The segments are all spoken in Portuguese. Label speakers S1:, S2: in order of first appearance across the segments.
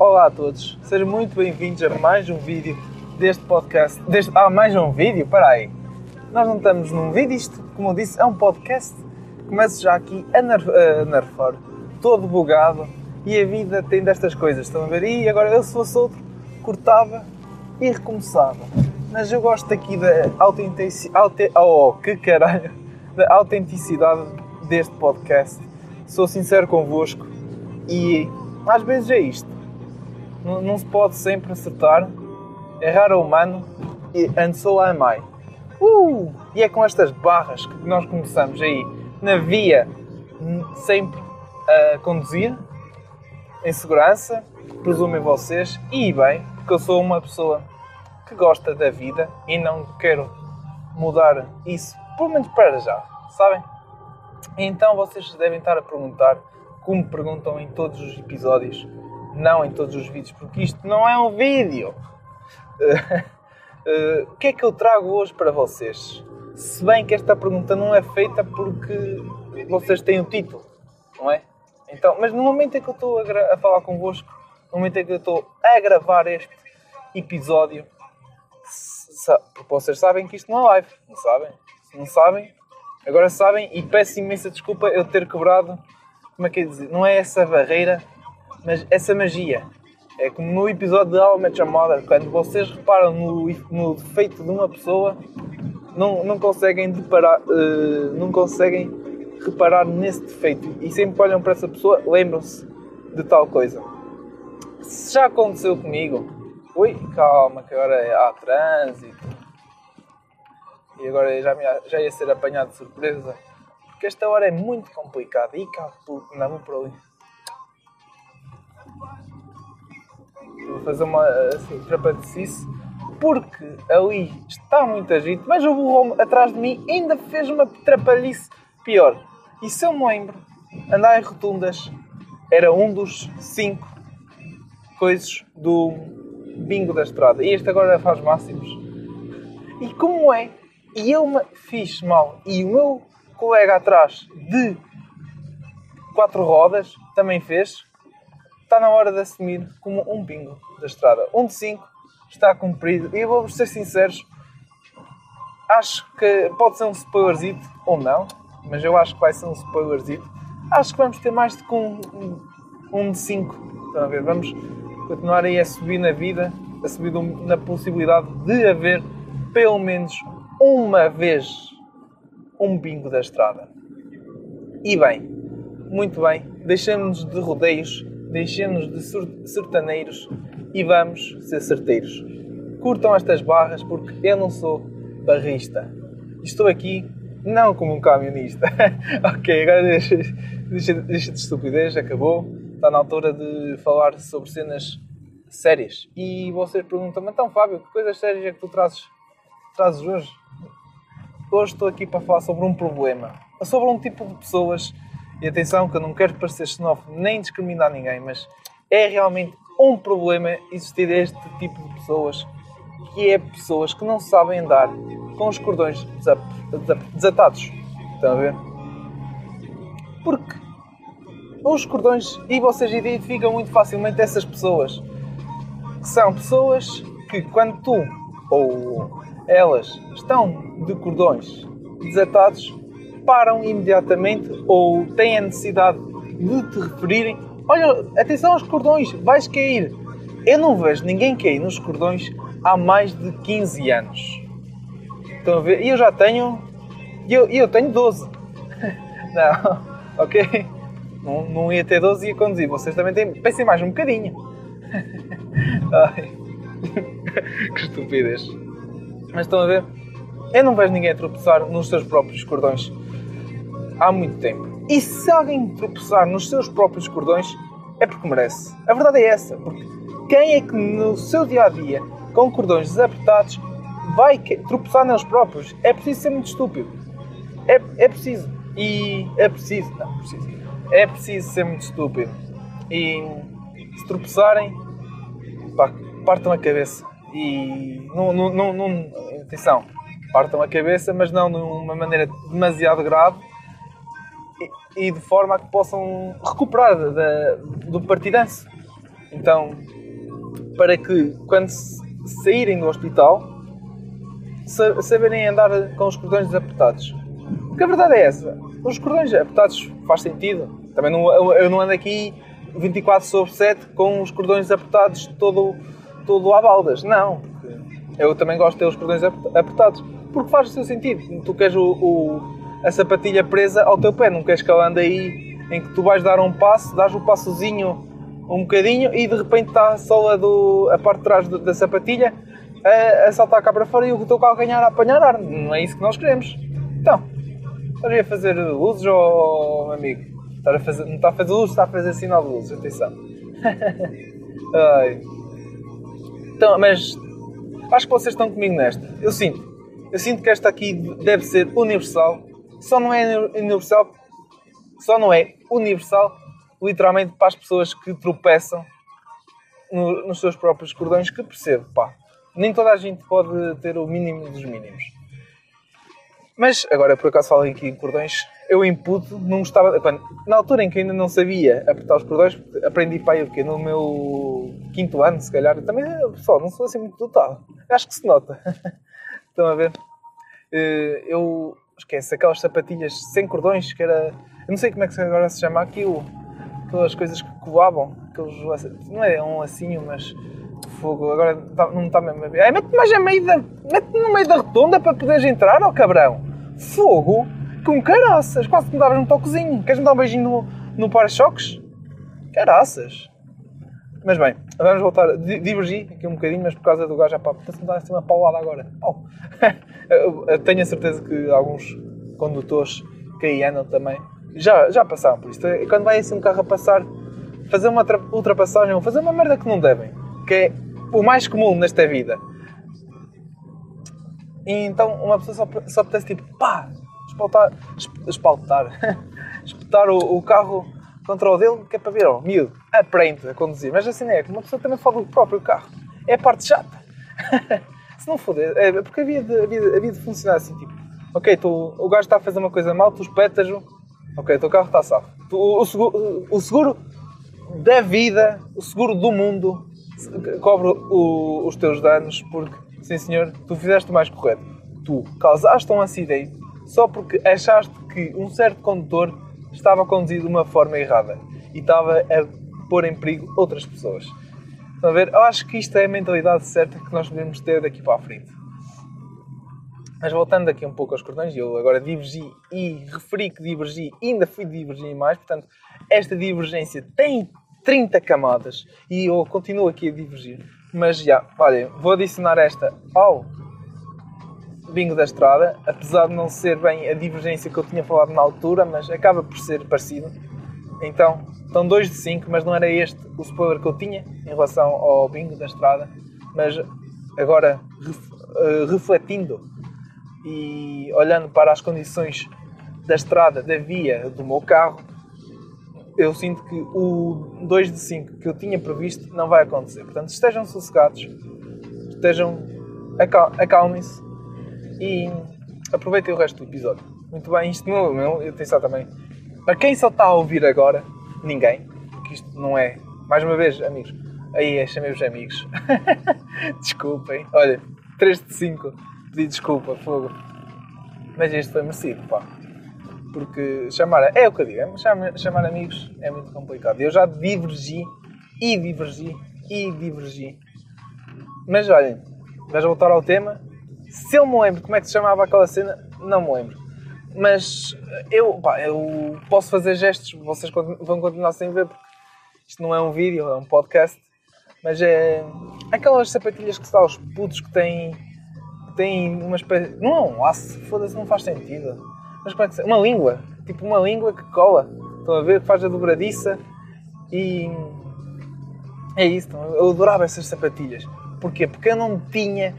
S1: Olá a todos, sejam muito bem-vindos a mais um vídeo deste podcast. Deste... Ah, mais um vídeo? Para aí. Nós não estamos num vídeo, isto, como eu disse, é um podcast. Começo já aqui a, nerf... a todo bugado e a vida tem destas coisas. Estão a ver? E agora eu, se fosse outro, cortava e recomeçava. Mas eu gosto aqui da autenticidade. Oh, que caralho! Da autenticidade deste podcast. Sou sincero convosco e às vezes é isto. Não, se pode sempre acertar. Errar é humano e and so am I. Uh! E é com estas barras que nós começamos aí na via, sempre a conduzir, em segurança, presumem vocês, e bem, porque eu sou uma pessoa que gosta da vida e não quero mudar isso, pelo menos para já, sabem? Então vocês devem estar a perguntar como perguntam em todos os episódios, não em todos os vídeos, porque isto não é um vídeo. Uh, o que é que eu trago hoje para vocês? Se bem que esta pergunta não é feita porque vocês têm o título, não é? Então, mas no momento em que eu estou a, a falar convosco, no momento em que eu estou a gravar este episódio, vocês sabem que isto não é live, não sabem? Não sabem, agora sabem e peço imensa desculpa eu ter quebrado como é que é dizer? Não é essa barreira, mas essa magia. É como no episódio de How I Mother, quando vocês reparam no, no defeito de uma pessoa, não, não conseguem deparar, uh, não conseguem reparar nesse defeito e sempre olham para essa pessoa, lembram-se de tal coisa. Se já aconteceu comigo, ui, calma, que agora há trânsito e agora já, me, já ia ser apanhado de surpresa porque esta hora é muito complicada. E cá, não, por ali. Fazer uma assim, trapalhecice. Porque ali está muita gente, mas o burro atrás de mim ainda fez uma trapalhice pior. E se eu me lembro, andar em rotundas era um dos cinco coisas do bingo da estrada. E este agora faz máximos. E como é? E eu me fiz mal. E o meu colega atrás de quatro rodas também fez, está na hora de assumir como um bingo da estrada. Um de cinco está cumprido. E vou ser sinceros, acho que pode ser um spoilerzito ou não, mas eu acho que vai ser um spoilerzito. Acho que vamos ter mais do que um, um de cinco. Estão a ver? Vamos continuar aí a subir na vida, a subir na possibilidade de haver pelo menos uma vez um bingo da estrada. E bem, muito bem, deixamos-nos de rodeios, deixemos de sertaneiros e vamos ser certeiros. Curtam estas barras porque eu não sou barrista. Estou aqui não como um camionista. ok, agora deixa, deixa, deixa de estupidez, acabou. Está na altura de falar sobre cenas sérias. E vocês perguntam-me, então Fábio, que coisas sérias é que tu trazes, trazes hoje? Hoje estou aqui para falar sobre um problema, sobre um tipo de pessoas. E atenção, que eu não quero parecer xenófobo nem discriminar ninguém, mas é realmente um problema existir este tipo de pessoas, que é pessoas que não sabem andar com os cordões desatados. Estão a ver? Porque os cordões, e vocês identificam muito facilmente essas pessoas, que são pessoas que quando tu ou elas estão de cordões desatados, param imediatamente ou têm a necessidade de te referirem: Olha, atenção aos cordões, vais cair. Eu não vejo ninguém cair nos cordões há mais de 15 anos. Estão a ver? E eu já tenho. E eu, eu tenho 12. não, ok? Não, não ia ter 12 e ia conduzir. Vocês também têm. Pensem mais um bocadinho. Ai. que estupidez. Mas estão a ver? Eu não vejo ninguém tropeçar nos seus próprios cordões há muito tempo. E se alguém tropeçar nos seus próprios cordões, é porque merece. A verdade é essa. Porque quem é que no seu dia a dia, com cordões desapertados, vai tropeçar neles próprios? É preciso ser muito estúpido. É, é preciso. E é preciso. Não, preciso. É preciso ser muito estúpido. E se tropeçarem, pá, partam a cabeça. E não, não, não, não atenção, partam a cabeça, mas não de uma maneira demasiado grave e, de forma a que possam recuperar da, do partidanço. Então, para que quando saírem do hospital, saberem andar com os cordões desapertados. Porque a verdade é essa. Os cordões apertados faz sentido. Também não, eu não ando aqui 24 sobre 7 com os cordões apertados todo, todo à baldas. Não. Eu também gosto de ter os cordões apertados. Porque faz o seu sentido. Tu queres o, o, a sapatilha presa ao teu pé. Não queres que ela ande aí em que tu vais dar um passo, dás o passozinho um bocadinho e de repente está a sola do, a parte de trás da sapatilha a, a saltar cá para fora e o teu calcanhar a apanhar ar. Não é isso que nós queremos. Então, estás a fazer luzes, oh, amigo? A fazer, não está a fazer luzes, está a fazer sinal de luzes, atenção. Então, mas acho que vocês estão comigo nesta. Eu sinto. Eu sinto que esta aqui deve ser universal. Só não é universal. Só não é universal literalmente para as pessoas que tropeçam no, nos seus próprios cordões que percebo, pá. Nem toda a gente pode ter o mínimo dos mínimos. Mas agora, por acaso, falei aqui em cordões. Eu imputo, não gostava. Quando, na altura em que ainda não sabia apertar os cordões, aprendi para aí o? No meu quinto ano, se calhar. Também, pessoal, não sou assim muito dotado. Acho que se nota. Estão a ver? Eh, eu esquece aquelas sapatilhas sem cordões que era. Eu não sei como é que agora se chama aquilo aquelas coisas que voavam, aqueles, não é um lacinho, mas fogo, agora não está mesmo a ver. É, mete mais a meio da, mete no meio da rotunda para poderes entrar, ó oh, cabrão. Fogo, com caraças, quase que me davas um toquezinho. Queres me dar um beijinho no, no para-choques? Caraças. Mas bem, vamos voltar. Divergi aqui um bocadinho, mas por causa do gajo, pá, está-se me dar assim uma paulada agora. Oh. tenho a certeza que alguns condutores que aí andam também já, já passaram por isto. Quando vai assim um carro a passar, fazer uma ultrapassagem ou fazer uma merda que não devem, que é o mais comum nesta vida. E então uma pessoa só, só tipo, pá, espaltar, espaltar, espetar o, o, carro contra o dele, que é para ver, ó, miúdo, aprende a conduzir. Mas assim é, que uma pessoa também fala do próprio carro. É a parte chata. Se não foder, é, porque havia de, havia, havia de funcionar assim, tipo, ok, tu, o gajo está a fazer uma coisa mal, tu espetas-o Ok, o teu carro está safo. O, o, seguro, o seguro da vida, o seguro do mundo, cobre o, os teus danos porque, sim senhor, tu fizeste o mais correto. Tu causaste um acidente só porque achaste que um certo condutor estava a conduzir de uma forma errada e estava a pôr em perigo outras pessoas. Estão a ver? Eu acho que isto é a mentalidade certa que nós devemos ter daqui para a frente. Mas voltando aqui um pouco aos cordões, eu agora divergi e referi que divergi, ainda fui divergir mais, portanto, esta divergência tem 30 camadas e eu continuo aqui a divergir. Mas já, olha, vou adicionar esta ao bingo da estrada, apesar de não ser bem a divergência que eu tinha falado na altura, mas acaba por ser parecido. Então, estão 2 de 5, mas não era este o spoiler que eu tinha em relação ao bingo da estrada. Mas agora, eh, refletindo e olhando para as condições da estrada, da via do meu carro, eu sinto que o 2 de 5 que eu tinha previsto não vai acontecer. Portanto, estejam sossegados, estejam acalmem-se e aproveitem o resto do episódio. Muito bem, isto não, não eu tenho só também. Para quem só está a ouvir agora, ninguém, porque isto não é. Mais uma vez, amigos. Aí, chamei-vos amigos. Desculpem. Olha, 3 de 5 pedi desculpa, fogo. Mas este foi merecido, pá. Porque chamar. É o que eu digo, é chamar, chamar amigos é muito complicado. Eu já divergi e divergi e divergi. Mas olhem, vais voltar ao tema. Se eu me lembro como é que se chamava aquela cena, não me lembro. Mas eu, pá, eu posso fazer gestos, vocês vão continuar sem ver, porque isto não é um vídeo, é um podcast. Mas é aquelas sapatilhas que dá aos putos que têm tem uma espécie. Não é um laço, foda-se, não faz sentido. Mas como é que se... Uma língua. Tipo uma língua que cola. Estão a ver? Que faz a dobradiça. E. É isso. Eu adorava essas sapatilhas. Porquê? Porque eu não tinha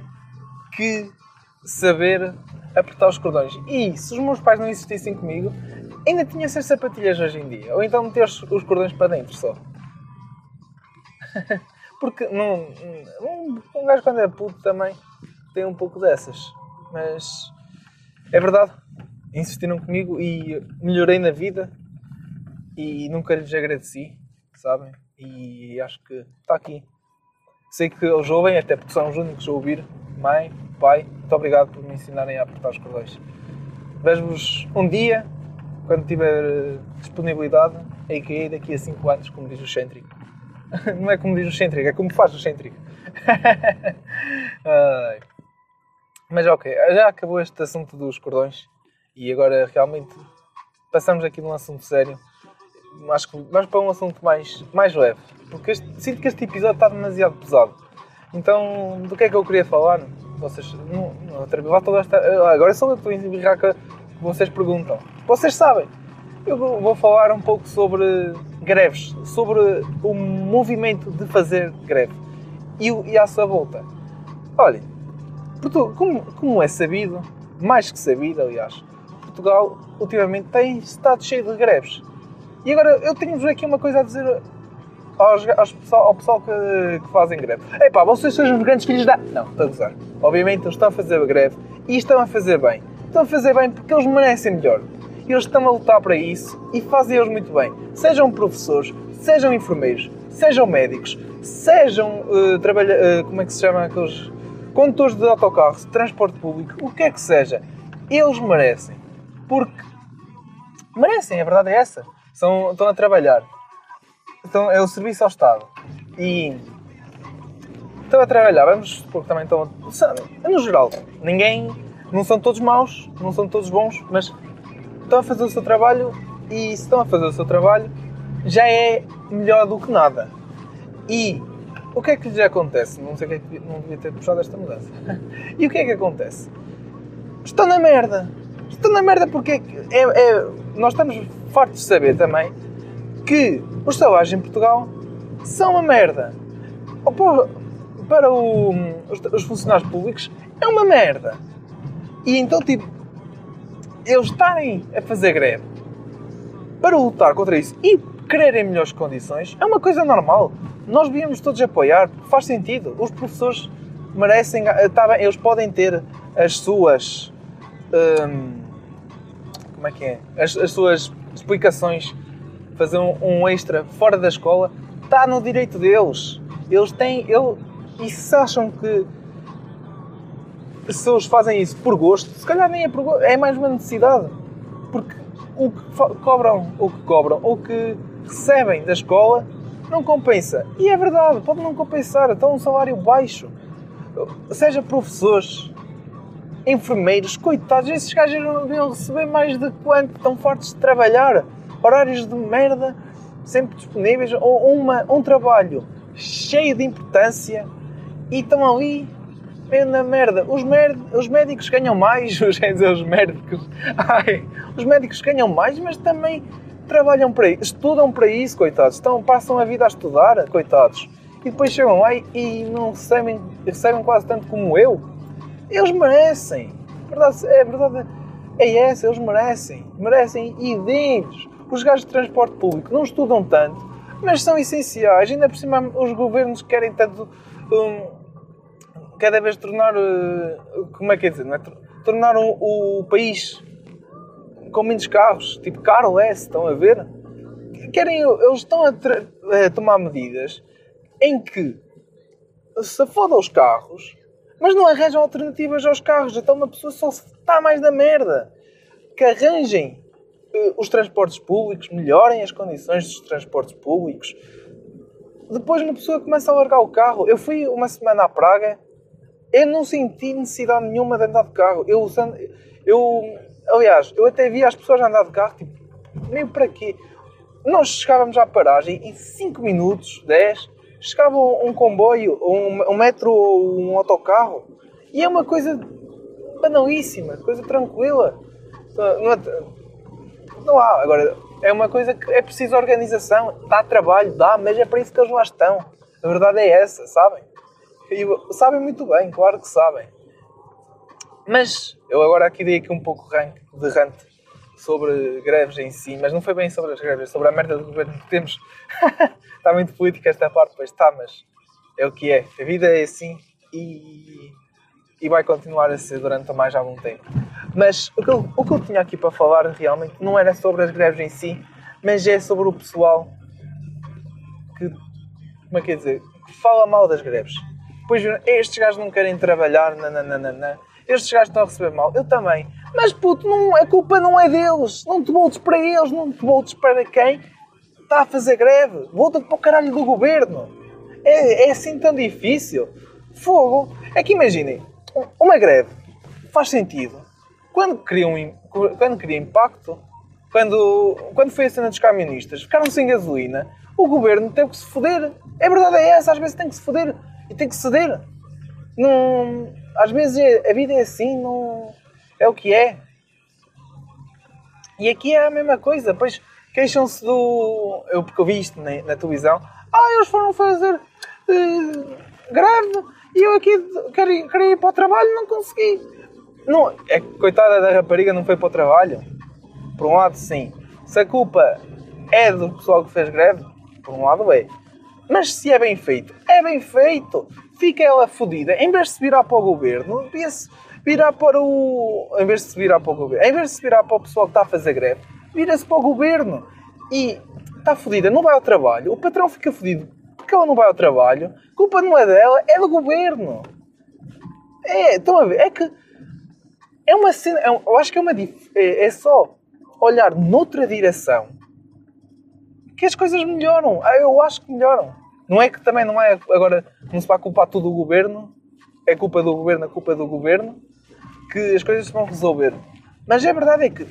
S1: que saber apertar os cordões. E se os meus pais não insistissem comigo, ainda tinha essas sapatilhas hoje em dia. Ou então meter os, os cordões para dentro só. Porque não, um, um gajo quando é puto também tem um pouco dessas. Mas é verdade. Insistiram comigo e melhorei na vida e nunca lhes agradeci. sabem? E acho que está aqui. Sei que eles ouvem, até porque são os únicos a ouvir. Mãe, pai, muito obrigado por me ensinarem a apertar os cordões. Vejo-vos um dia, quando tiver eh, disponibilidade, a.k.a. daqui a 5 anos, como diz o Centric. Não é como diz o Centric, é como faz o Centric. Mas ok, já acabou este assunto dos cordões e agora realmente passamos aqui num assunto sério. Acho que vamos para um assunto mais, mais leve. Porque este, sinto que este episódio está demasiado pesado. Então, do que é que eu queria falar? Vocês. Não, não, outra vez, agora só eu estou a embirrar que vocês perguntam. Vocês sabem. Eu vou falar um pouco sobre greves, sobre o movimento de fazer greve e, e à sua volta. Olhem, como, como é sabido, mais que sabido, aliás, Portugal ultimamente tem estado cheio de greves. E agora eu tenho-vos aqui uma coisa a dizer aos, aos pessoal, ao pessoal que, que fazem greve. Epá, vocês são os grandes filhos da... Não, estou a gozar. Obviamente eles estão a fazer greve e estão a fazer bem. Estão a fazer bem porque eles merecem melhor. Eles estão a lutar para isso e fazem eles muito bem. Sejam professores, sejam enfermeiros, sejam médicos, sejam uh, trabalha, uh, como é que se chama aqueles condutores de autocarros, transporte público, o que é que seja, eles merecem. Porque merecem, a verdade é essa. São, estão a trabalhar. Então, é o serviço ao Estado. E estão a trabalhar, vamos supor que também estão a, no geral, ninguém, não são todos maus, não são todos bons, mas estão a fazer o seu trabalho e se estão a fazer o seu trabalho já é melhor do que nada. E o que é que lhes acontece? Não sei o que é que não devia ter puxado esta mudança. e o que é que acontece? Estão na merda. Estão na merda porque é, é, nós estamos fartos de saber também que os salários em Portugal são uma merda. Para o, os, os funcionários públicos é uma merda. E então, tipo, eles estarem a fazer greve para lutar contra isso e quererem melhores condições é uma coisa normal. Nós devíamos todos apoiar, porque faz sentido. Os professores merecem, tá bem, eles podem ter as suas. Hum, como é que é? As, as suas explicações, fazer um, um, extra fora da escola, está no direito deles. Eles têm. Ele, e se acham que eles fazem isso por gosto, se calhar nem é por gosto, é mais uma necessidade. Porque o que cobram, o que cobram, ou que recebem da escola não compensa. E é verdade, pode não compensar. Então, um salário baixo. Seja professores, enfermeiros, coitados, esses gajos não deviam receber mais de quanto? Estão fortes de trabalhar. Horários de merda, sempre disponíveis. Ou uma, um trabalho cheio de importância e estão ali meio na merda. Os, mer os médicos ganham mais, os, os médicos. Ai, os médicos ganham mais, mas também trabalham para isso, estudam para isso, coitados. Estão, passam a vida a estudar, coitados. E depois chegam lá e, não recebem, recebem quase tanto como eu. Eles merecem. Verdade, é verdade. É essa, eles merecem. Merecem e deles. Os gajos de transporte público não estudam tanto, mas são essenciais. Ainda por cima, os governos querem tanto. Um, cada vez tornar. Uh, como é que é dizer? Não é? Tornar o, o país com menos carros, tipo Carl S, estão a ver? Querem, eles estão a, a tomar medidas em que se fodam os carros, mas não arranjam alternativas aos carros. Então uma pessoa só está mais na merda. Que arranjem os transportes públicos, melhorem as condições dos transportes públicos. Depois uma pessoa começa a largar o carro. Eu fui uma semana à Praga, eu não senti necessidade nenhuma de andar de carro. Eu, eu Aliás, eu até via as pessoas andar de carro, tipo, meio para quê? Nós chegávamos à paragem em 5 minutos, 10, chegava um comboio, um, um metro ou um autocarro. E é uma coisa banalíssima, coisa tranquila. Não, é, não há. Agora, é uma coisa que é preciso organização, dá trabalho, dá, mas é para isso que eles lá estão. A verdade é essa, sabem? E sabem muito bem, claro que sabem. Mas eu agora aqui dei aqui um pouco de rant sobre greves em si, mas não foi bem sobre as greves, sobre a merda do governo que temos. está muito política esta parte, pois está, mas é o que é. A vida é assim e, e vai continuar a ser durante mais algum tempo. Mas o que, eu, o que eu tinha aqui para falar realmente não era sobre as greves em si, mas é sobre o pessoal que, como é que é dizer, que fala mal das greves. Depois estes gajos não querem trabalhar, nananana. Estes gajos estão a receber mal. Eu também. Mas puto, não, a culpa não é deles. Não te voltes para eles, não te voltes para quem está a fazer greve. Volta-te para o caralho do governo. É, é assim tão difícil. Fogo. É que imaginem, uma greve faz sentido quando cria, um, quando cria impacto, quando, quando foi a cena dos camionistas, ficaram sem gasolina, o governo teve que se foder. A verdade é essa, às vezes tem que se foder e tem que ceder. Não, às vezes é, a vida é assim, não, é o que é. E aqui é a mesma coisa, pois queixam-se do. Eu, porque eu vi isto na, na televisão. Ah, eles foram fazer uh, greve e eu aqui queria, queria ir para o trabalho não consegui. Não, é coitada da rapariga não foi para o trabalho. Por um lado, sim. Se a culpa é do pessoal que fez greve, por um lado é. Mas se é bem feito, é bem feito. Fica ela fodida. Em vez de se virar para o governo, devia-se virar para o. Em vez de se virar para o governo, em vez de se virar para o pessoal que está a fazer greve, vira-se para o governo. E está fodida, não vai ao trabalho. O patrão fica fodido porque ela não vai ao trabalho. Culpa não é dela, é do governo. É, estão a ver? É que é uma cena. É, eu acho que é uma. É, é só olhar noutra direção que as coisas melhoram. Ah, eu acho que melhoram. Não é que também não é agora não se vai culpar tudo o governo, é culpa do governo, é culpa do governo, que as coisas se vão resolver. Mas a verdade é que,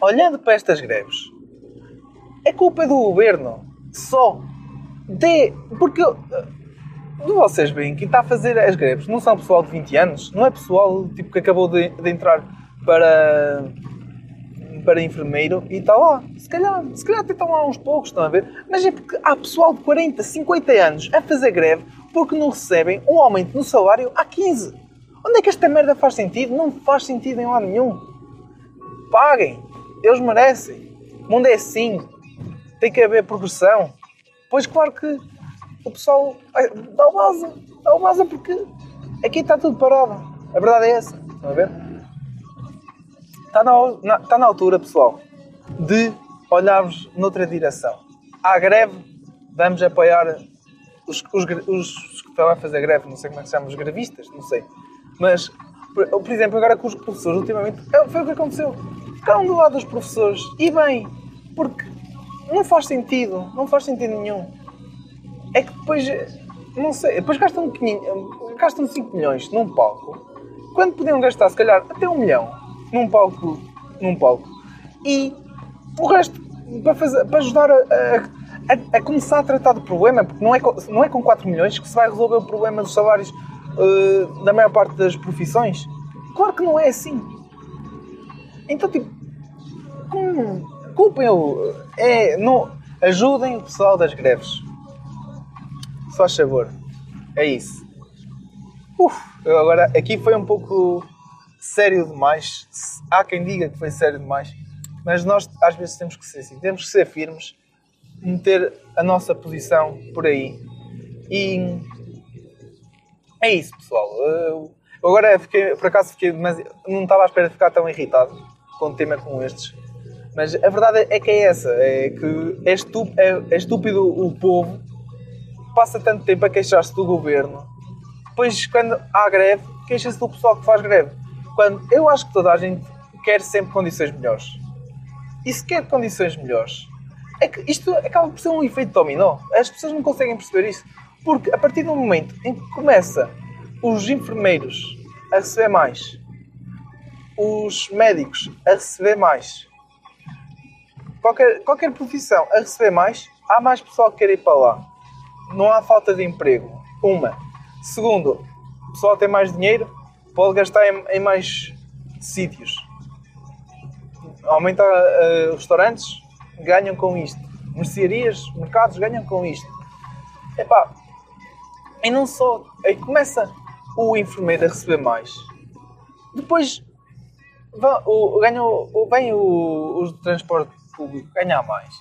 S1: olhando para estas greves, é culpa do governo só. De, porque vocês veem que está a fazer as greves não são pessoal de 20 anos, não é pessoal tipo, que acabou de, de entrar para, para enfermeiro e está lá. Se calhar, se calhar até estão lá uns poucos, estão a ver? Mas é porque há pessoal de 40, 50 anos a fazer greve porque não recebem um aumento no salário há 15. Onde é que esta merda faz sentido? Não faz sentido em lado nenhum. Paguem. Eles merecem. O mundo é assim. Tem que haver progressão. Pois claro que o pessoal dá o base. Dá o base porque aqui está tudo parado. A verdade é essa. Estão a ver? Está na, na, está na altura, pessoal, de olharmos noutra direção. Há greve, vamos apoiar os, os, os, que estão a fazer greve, não sei como é que se chama, os grevistas, não sei. Mas, por, por exemplo, agora com os professores, ultimamente, é, foi o que aconteceu. Ficaram do lado dos professores, e bem, porque não faz sentido, não faz sentido nenhum é que depois, não sei, depois gastam, 500, gastam 5 milhões num palco, quando podiam gastar, se calhar, até um milhão num palco, num palco. E o resto, para, fazer, para ajudar a, a, a, começar a tratar do problema, porque não é, não é com 4 milhões que se vai resolver o problema dos salários uh, da maior parte das profissões. Claro que não é assim. Então, tipo, hum, culpem o. É, não, ajudem o pessoal das greves. Se faz favor. É isso. Uf, agora aqui foi um pouco sério demais. Há quem diga que foi sério demais. Mas nós às vezes temos que ser assim. Temos que ser firmes. Meter a nossa posição por aí. E é isso, pessoal. Eu agora fiquei, por acaso fiquei, mas não estava à espera de ficar tão irritado com um tema como estes. Mas a verdade é que é essa, é que é estúpido, é, é estúpido o povo passa tanto tempo a queixar-se do governo, depois quando há greve, queixa-se do pessoal que faz greve. Quando eu acho que toda a gente quer sempre condições melhores. E se quer condições melhores, é que isto acaba por ser um efeito dominó. As pessoas não conseguem perceber isso. Porque a partir do momento em que começa os enfermeiros a receber mais, os médicos a receber mais, qualquer, qualquer profissão a receber mais, há mais pessoal que quer ir para lá não há falta de emprego. Uma. Segundo, o pessoal tem mais dinheiro, pode gastar em, em mais sítios. Aumenta uh, restaurantes, ganham com isto. Mercearias, mercados ganham com isto. Epá, e não só. Aí começa o enfermeiro a receber mais. Depois o, ganha o, vem o, o transporte público ganhar mais.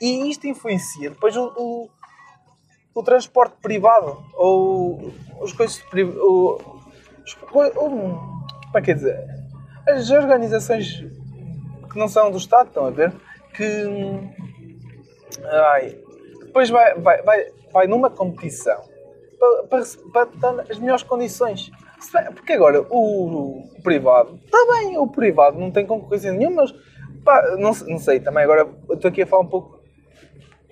S1: E isto influencia depois o, o o transporte privado ou as coisas ou, como é que é dizer as organizações que não são do Estado estão a ver que ai, depois vai, vai, vai, vai numa competição para, para, para as melhores condições. Porque agora o, o privado, está bem, o privado não tem concorrência nenhuma, mas pá, não, não sei, também agora estou aqui a falar um pouco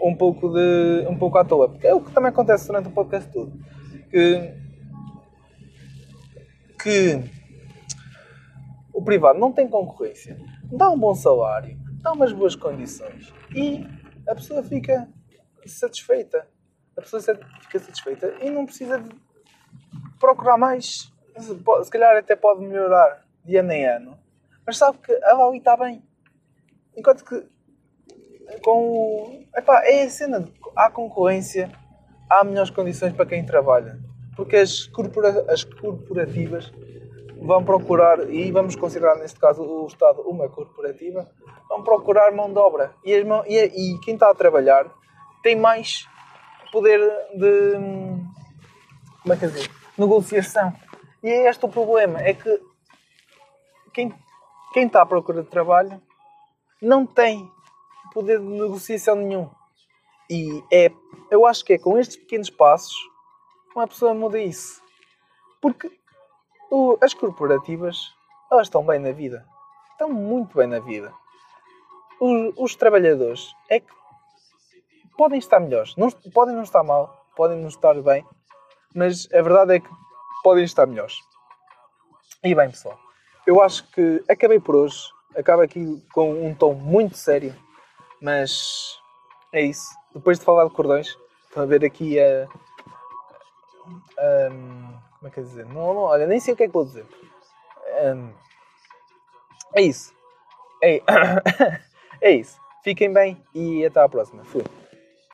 S1: um pouco de um pouco à toa, porque é o que também acontece durante o podcast todo. Que, que o privado não tem concorrência, dá um bom salário, dá umas boas condições e a pessoa fica satisfeita. A pessoa fica satisfeita e não precisa de procurar mais. Se calhar até pode melhorar de ano em ano. Mas sabe que a Huawei está bem. Enquanto que com. Epá, é a cena. Há concorrência, há melhores condições para quem trabalha. Porque as, corpora, as corporativas vão procurar, e vamos considerar neste caso o Estado uma corporativa, vão procurar mão de obra. E, as mão, e, e quem está a trabalhar tem mais poder de. Como é que é dizer? Negociação. E é este o problema: é que quem, quem está à procura de trabalho não tem poder de negociação nenhum. E é, eu acho que é com estes pequenos passos uma pessoa muda isso. Porque o, as corporativas, elas estão bem na vida. Estão muito bem na vida. Os, os trabalhadores é que podem estar melhores. Não, podem não estar mal, podem não estar bem, mas a verdade é que podem estar melhores. E bem, pessoal, eu acho que acabei por hoje. Acaba aqui com um tom muito sério mas é isso. Depois de falar de cordões, estão a ver aqui a. Um, como é que é dizer? Não, não, olha, nem sei o que é que vou dizer. Um, é isso. É, é isso. Fiquem bem e até à próxima. Fui.